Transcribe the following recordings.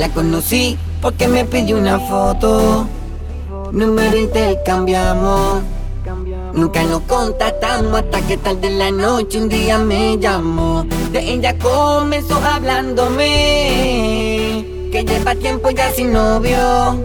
La conocí porque me pidió una foto. Número intercambiamos. Nunca nos contactamos hasta que tarde en la noche un día me llamó. De ella comenzó hablándome que lleva tiempo ya sin novio.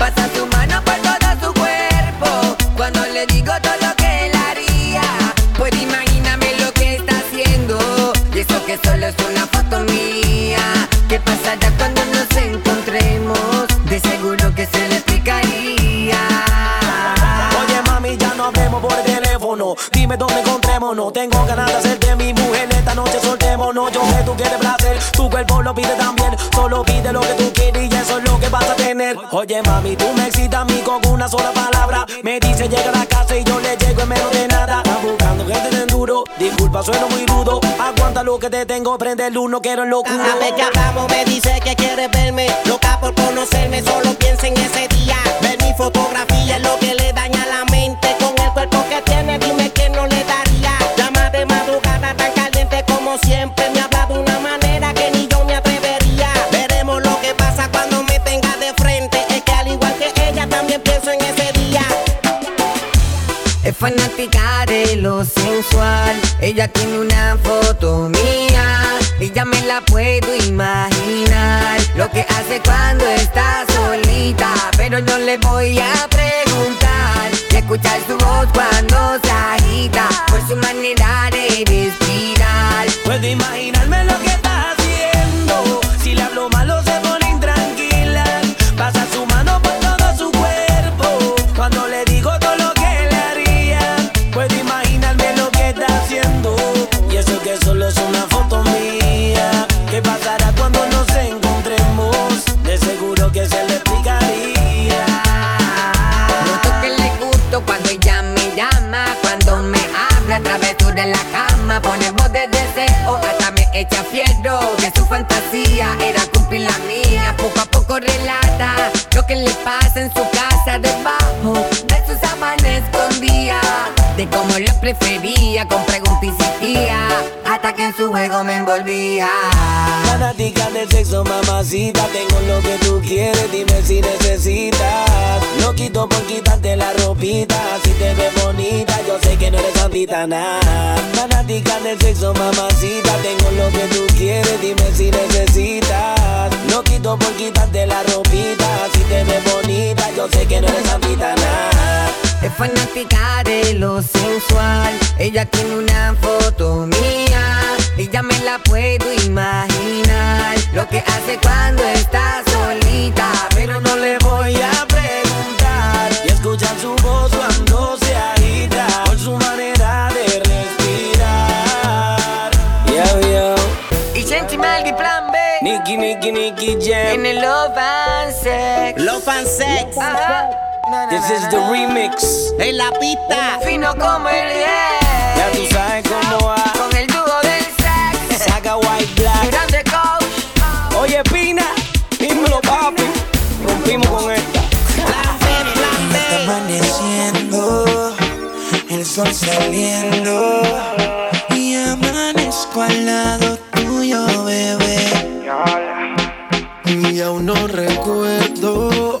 Pasa su mano por todo su cuerpo. Cuando le digo todo lo que él haría. Puedo imaginarme lo que está haciendo. Y eso que solo es una foto mía. ¿Qué pasará cuando nos encontremos? De seguro que se le explicaría. Oye mami, ya no hablemos por teléfono. Dime dónde encontrémonos. Tengo ganas de hacerte mi mujer esta noche soltémonos. Yo sé tú quieres placer, tu cuerpo lo pide también. Solo pide lo que tú quieres Oye mami, tú me excitas a mí con una sola palabra. Me dice llega a la casa y yo le llego en menos de nada. Está buscando gente de enduro. Disculpa, sueno muy rudo. Aguanta lo que te tengo, prende el luz, no quiero en locura. Cada vez que hablamos me dice que quiere verme Loca por conocerme, solo piensa en ese día Ver mi fotografía es lo que le daña la mente Con el cuerpo que tiene, dime que fanática de lo sensual. Ella tiene una foto mía. Y ya me la puedo imaginar. Lo que hace cuando está solita. Pero no le voy a preguntar. Y escuchar su voz cuando se agita. Por su manera de respirar. Puedo imaginarme lo que está de la cama, pone voz de deseo, hasta me echa fierro, que su fantasía era cumplir la mía, poco a poco relata lo que le pasa en su casa debajo de sus sábanas escondía, de cómo lo prefería, con preguntas hasta que en su juego me envolvía. Fanática del sexo, mamacita. Tengo lo que tú quieres, dime si necesitas. No quito por quitarte la ropita. Si te ves bonita, yo sé que no eres santita nada. Fanática del sexo, mamacita. Tengo lo que tú quieres, dime si necesitas. No quito por quitarte la ropita. Si te ves bonita, yo sé que no eres santita nada. Es fanática de lo sensual. Ella tiene una foto mía. Y ya me la puedo imaginar. Lo que hace cuando está solita. Pero no le voy a preguntar. Y escuchar su voz cuando se agita Por su manera de respirar Yo, yo Y Sentimental y Plan B. Nicky, Nicky, Nicky Jam En el Love and Sex. Love and Sex Ajá. This is the remix. En la pista. Fino como el Ya tú sabes cómo va. Con el dúo del sex. Saca White Black. Grande coach. Oye, Pina Dímelo, papi. Rompimos con esta. Plan B, plan Está amaneciendo, el sol saliendo y amanezco al lado tuyo, bebé. Y aún no recuerdo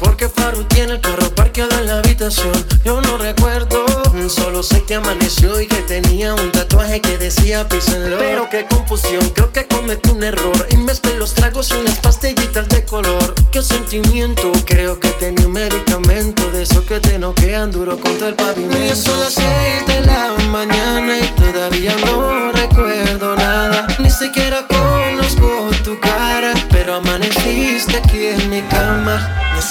Porque Faru tiene el carro parqueado en la habitación. Yo no recuerdo, solo sé que amaneció y que tenía un tatuaje que decía písenlo. Pero qué confusión, creo que cometí un error. Y mezclé los tragos y unas pastillitas de color. Qué sentimiento, creo que tenía un medicamento de eso que te noquean duro contra el pavimento. Y son las seis de la mañana y todavía no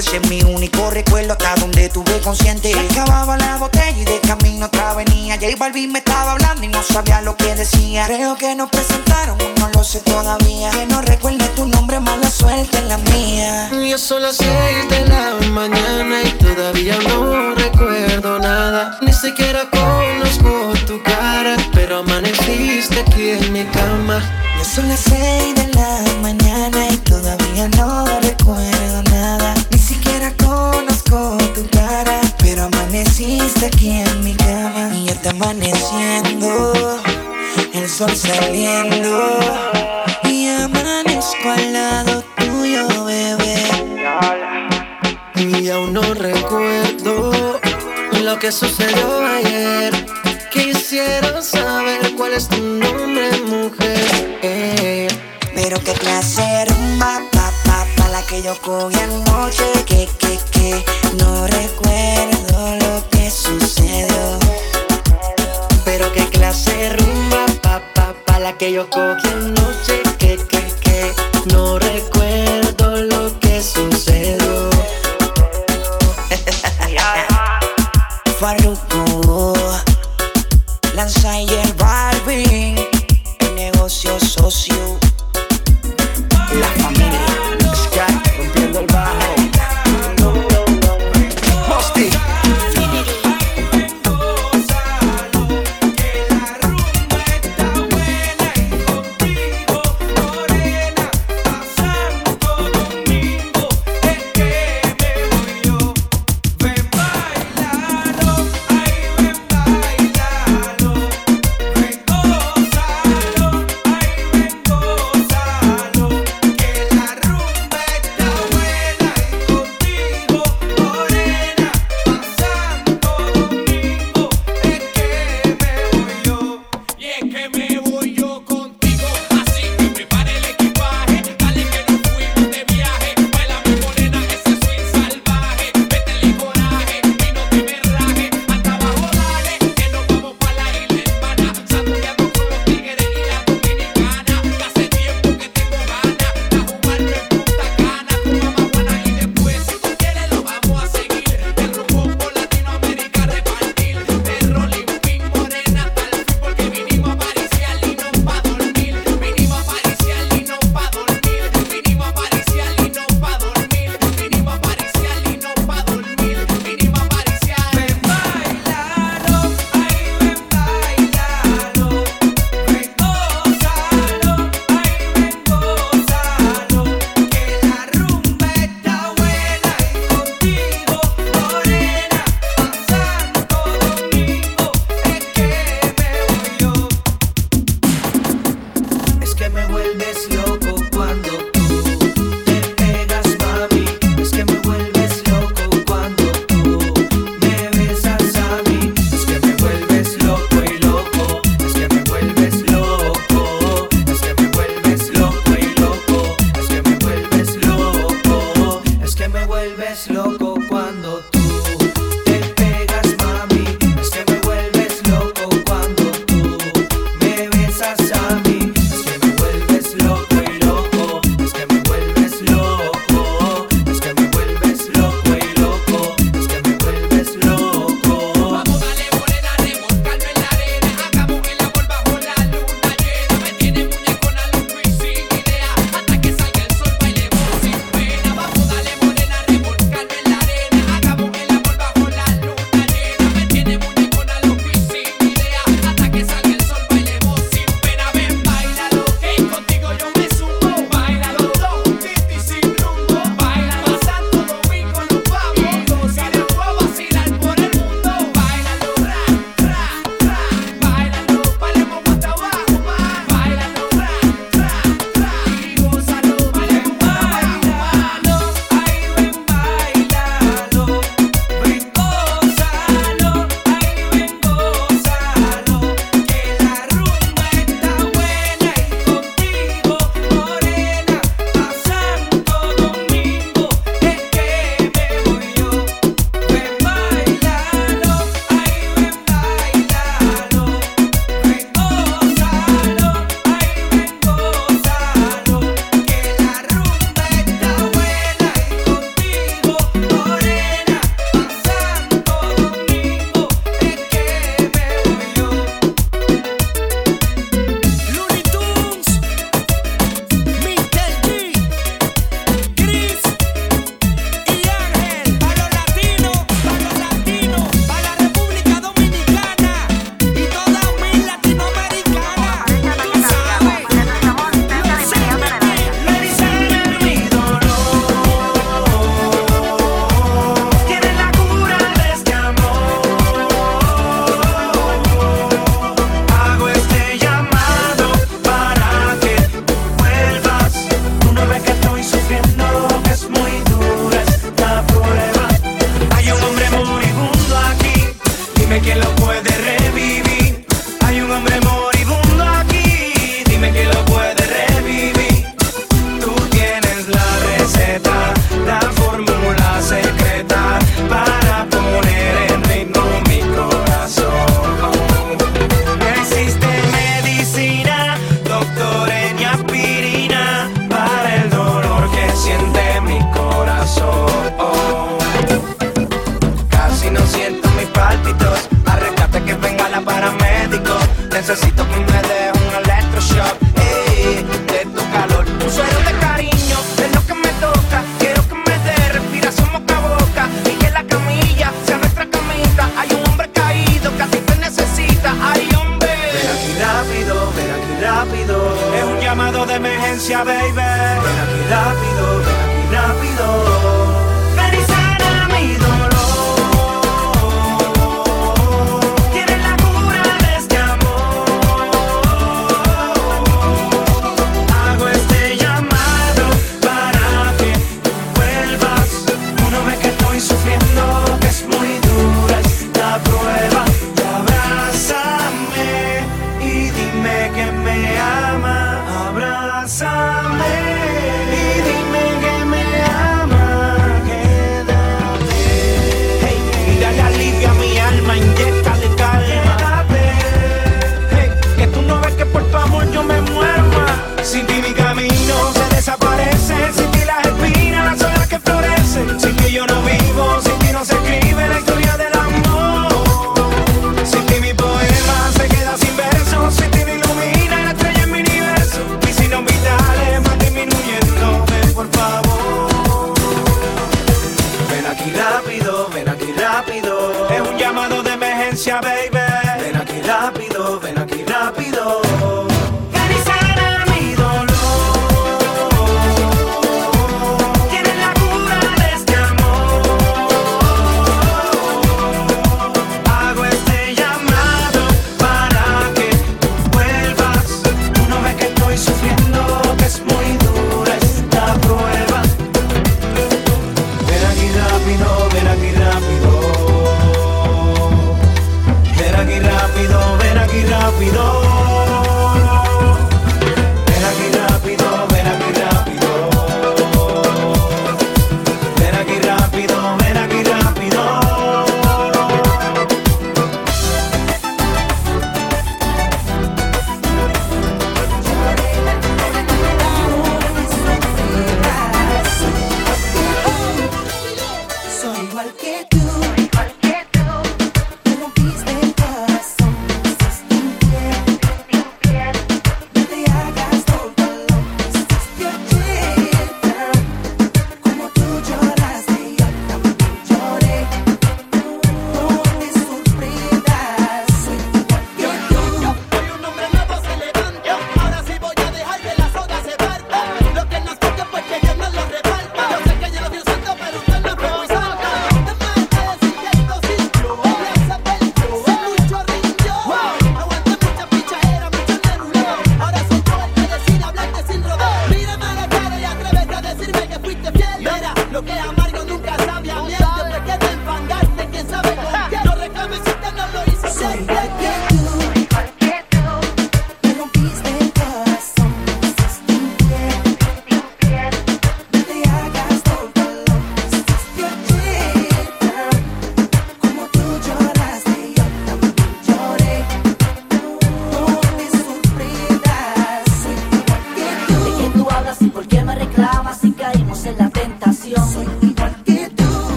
Ese es mi único recuerdo hasta donde tuve consciente. Se acababa la botella y de camino otra venía. J Balvin me estaba hablando y no sabía lo que decía. Creo que nos presentaron, no lo sé todavía. Que no recuerde tu nombre, mala suerte en la mía. Ya son las seis de la mañana y todavía no recuerdo nada. Ni siquiera conozco tu cara, pero amaneciste aquí en mi cama. Ya son las seis de pa, la que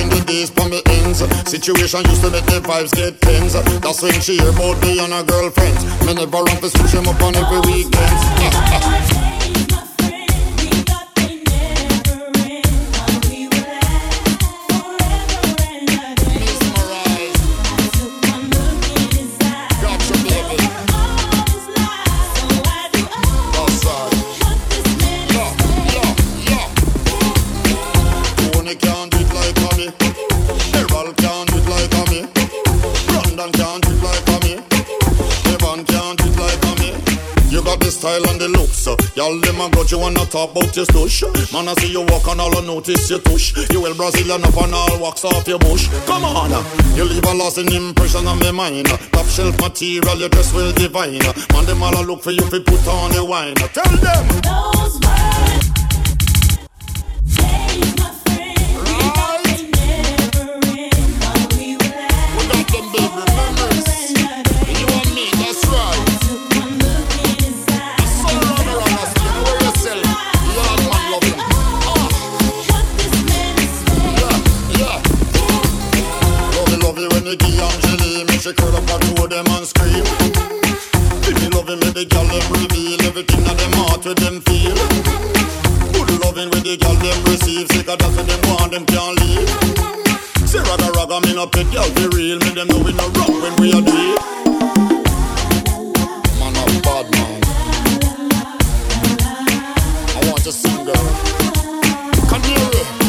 into these for me ends. Situation used to make the vibes get tense. That's when she hear about me and her girlfriends. Me never run for switch him up on every weekend. style and the looks. Uh, y'all them a grudge you wanna talk about your stush. Man, I see you walk on all I notice you tush. You will Brazilian up and all walks off your bush. Come on, uh. you leave a lasting impression on my mind. Uh. Top shelf material, your dress will divine. Uh. Man, them all look for you if you put on the wine. Tell them. Those words. she curl up and throw them and scream. Give me loving with the girl them reveal everything that them heart with them feel. Good loving with the girl them receive, sick of that them want them can't leave. Say raga raga, me no pet girl be real, me them know we no rock when we are deep. Man a bad man. I want to sing girl. Come here.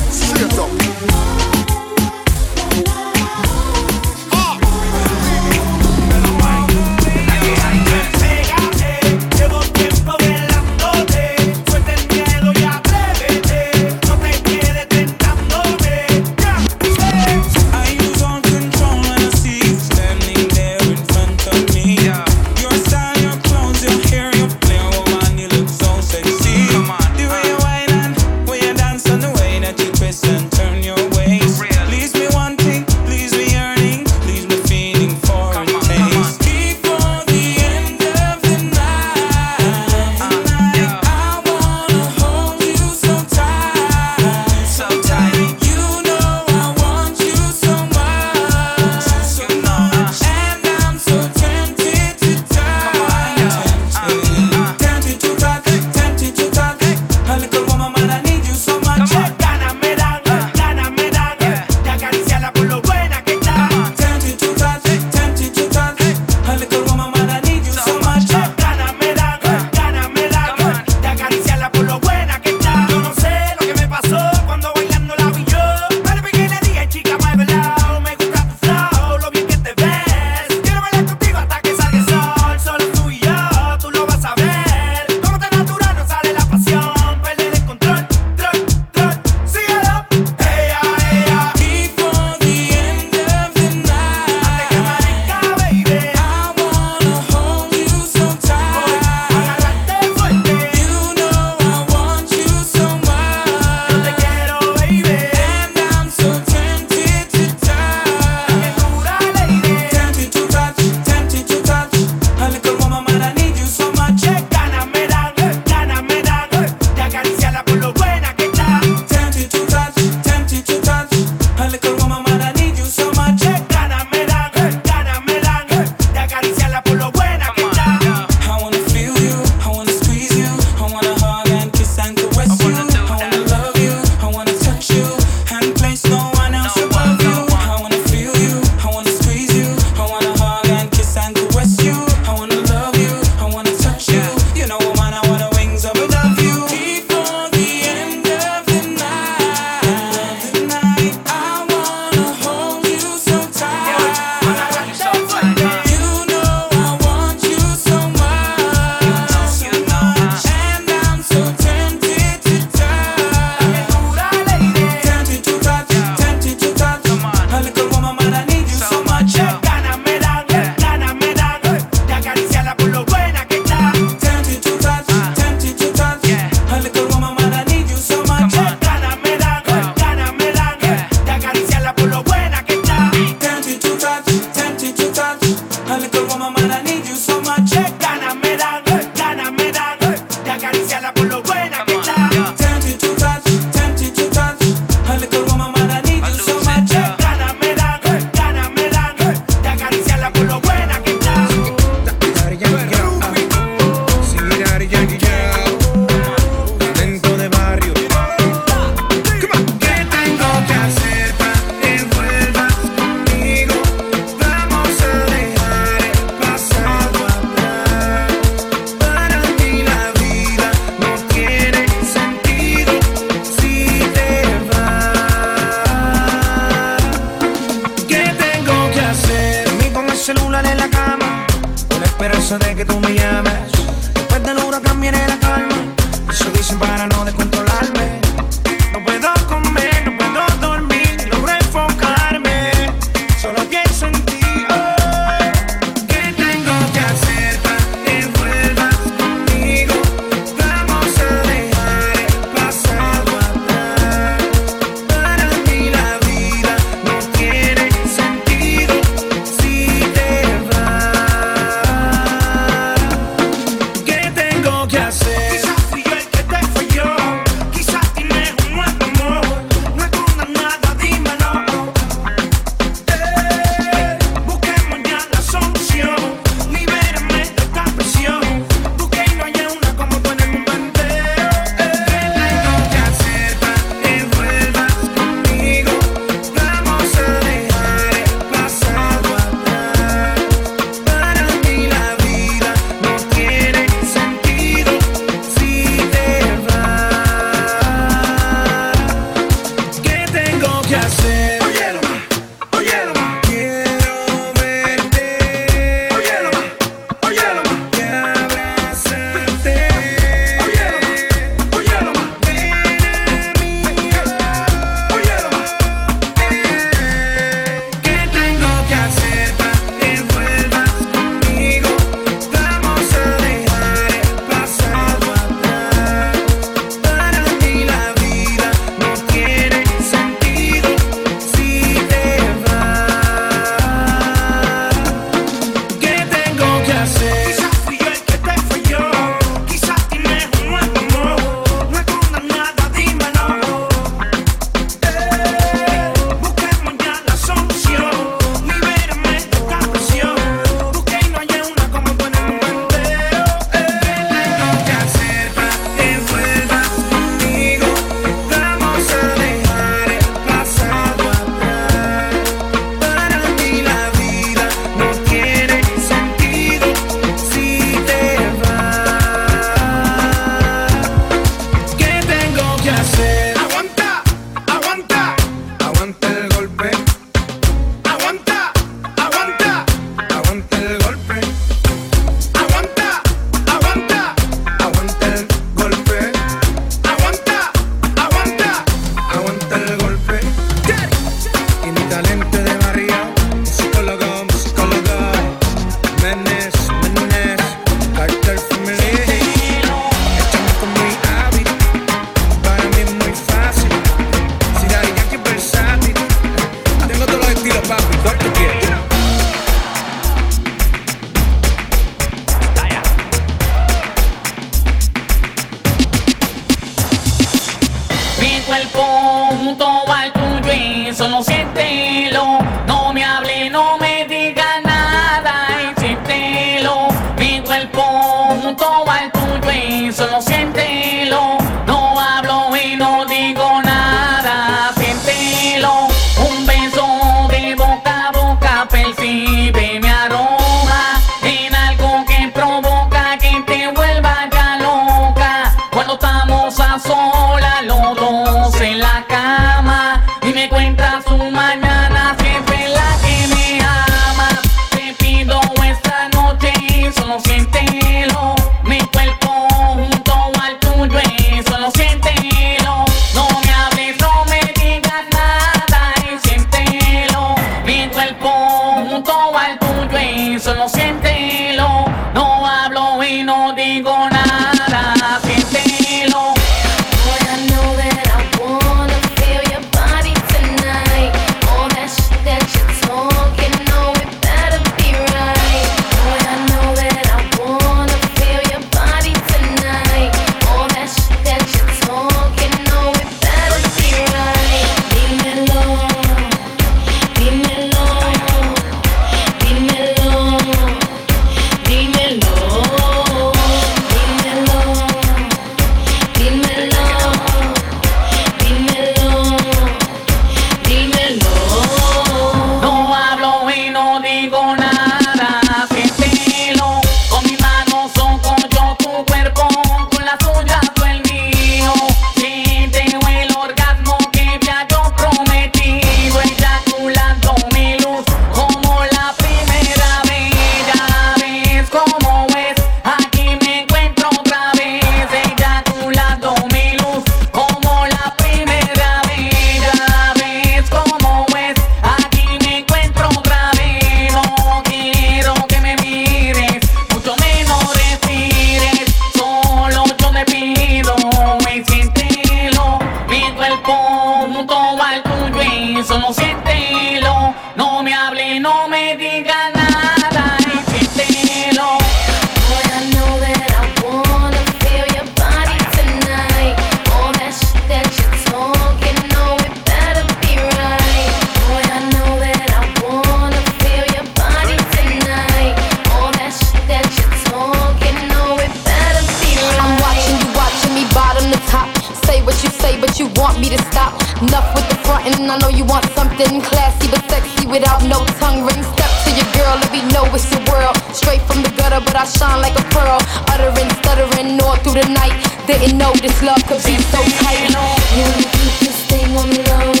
Something classy but sexy without no tongue ring. Step to your girl, let me know it's your world. Straight from the gutter, but I shine like a pearl. Uttering, stuttering, all through the night. Didn't know this love could be so tight. You keep this thing on low.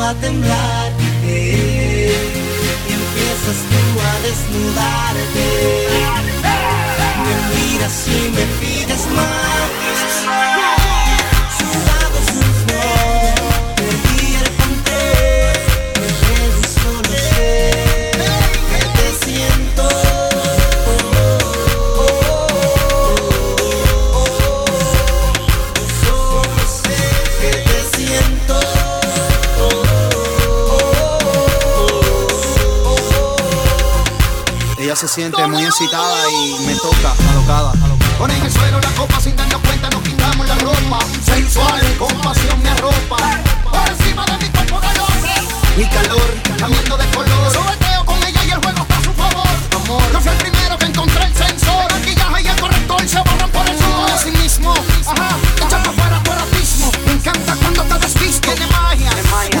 a temblar eh, y empiezas tú a desnudarte. Me miras y me pides más. siente muy excitada y me toca, alocada. Pone en el suelo la copa sin darnos cuenta, nos quitamos la ropa. Sensuales, con pasión me arropa. Por encima de mi cuerpo calor. Mi calor, cambiando de color. Sobeteo con ella y el juego está a su favor. Amor, yo fui el primero que encontré el sensor. Maquillaje y el corrector se borran por el sudor. Así mismo, ajá, echa para fuera tu Me encanta cuando te desvisto. Tiene magia,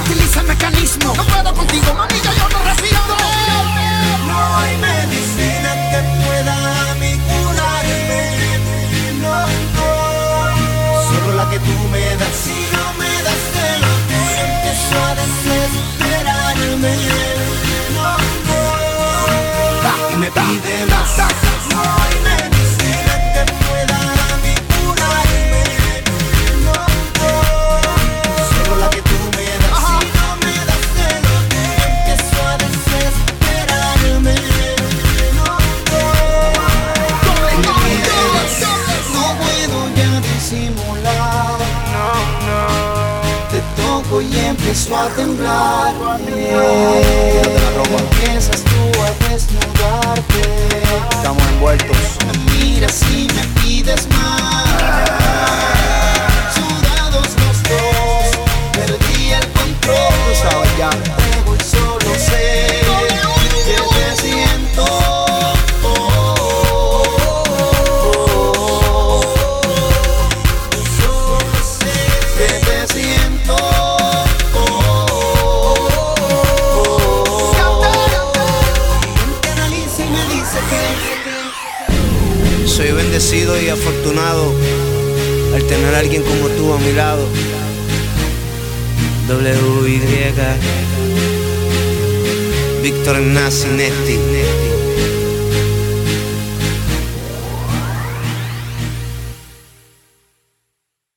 utiliza el mecanismo.